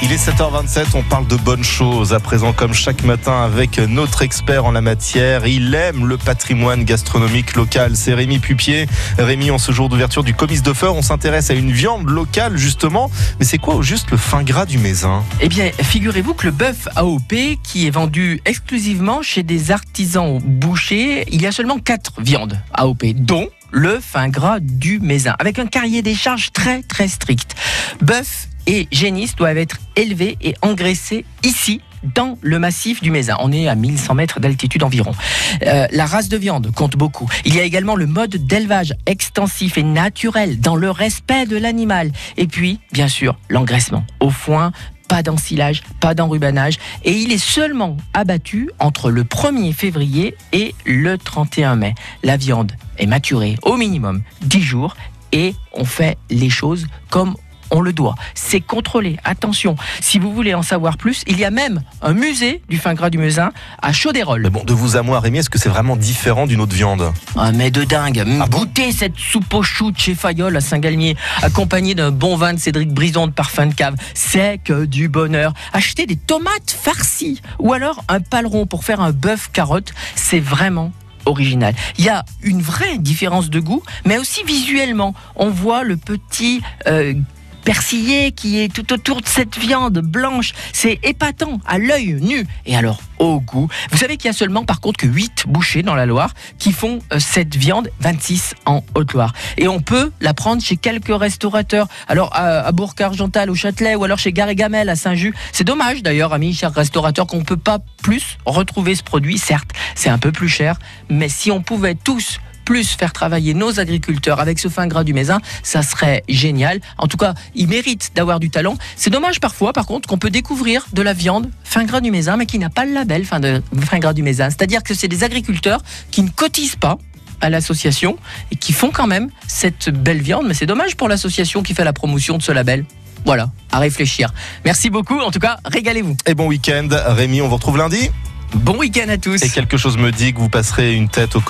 Il est 7h27, on parle de bonnes choses. À présent, comme chaque matin, avec notre expert en la matière, il aime le patrimoine gastronomique local. C'est Rémi Pupier. Rémi, en ce jour d'ouverture du Comice de Feur, on s'intéresse à une viande locale, justement. Mais c'est quoi au juste le fin gras du Mézin Eh bien, figurez-vous que le bœuf AOP, qui est vendu exclusivement chez des artisans bouchers, il y a seulement 4 viandes AOP, dont le fin gras du Mézin, avec un carrier des charges très très strict. Bœuf et génisses doivent être élevés et engraissés ici dans le massif du Mézin. On est à 1100 mètres d'altitude environ. Euh, la race de viande compte beaucoup. Il y a également le mode d'élevage extensif et naturel dans le respect de l'animal. Et puis, bien sûr, l'engraissement au foin, pas d'ensilage, pas d'enrubanage. Et il est seulement abattu entre le 1er février et le 31 mai. La viande est maturée au minimum 10 jours et on fait les choses comme on le doit. C'est contrôlé. Attention, si vous voulez en savoir plus, il y a même un musée du fin gras du Meusin à Chaudérol. Mais bon, de vous à moi, Rémi, est-ce que c'est vraiment différent d'une autre viande? Ah, mais de dingue. Ah bon? Goûtez cette soupe au chou de chez Fayol à Saint-Galmier, accompagnée d'un bon vin de Cédric Brison de parfum de cave. C'est que du bonheur. Achetez des tomates farcies ou alors un paleron pour faire un bœuf carotte. C'est vraiment original. Il y a une vraie différence de goût, mais aussi visuellement. On voit le petit euh, persillé qui est tout autour de cette viande blanche. C'est épatant à l'œil nu. Et alors, au goût. Vous savez qu'il y a seulement par contre que 8 bouchers dans la Loire qui font euh, cette viande, 26 en Haute-Loire. Et on peut la prendre chez quelques restaurateurs. Alors à, Bourg-Argental, au Châtelet, ou alors chez Gare et Gamel à Saint-Just. C'est dommage d'ailleurs, amis chers restaurateurs, qu'on ne peut pas plus retrouver ce produit. Certes, c'est un peu plus cher, mais si on pouvait tous plus faire travailler nos agriculteurs avec ce fin gras du Mézin, ça serait génial. En tout cas, ils méritent d'avoir du talent. C'est dommage parfois, par contre, qu'on peut découvrir de la viande fin gras du Mézin, mais qui n'a pas le label fin, de, fin gras du Mézin. C'est-à-dire que c'est des agriculteurs qui ne cotisent pas à l'association et qui font quand même cette belle viande. Mais c'est dommage pour l'association qui fait la promotion de ce label. Voilà, à réfléchir. Merci beaucoup. En tout cas, régalez-vous. Et bon week-end, Rémi, on vous retrouve lundi Bon week-end à tous. Et quelque chose me dit que vous passerez une tête au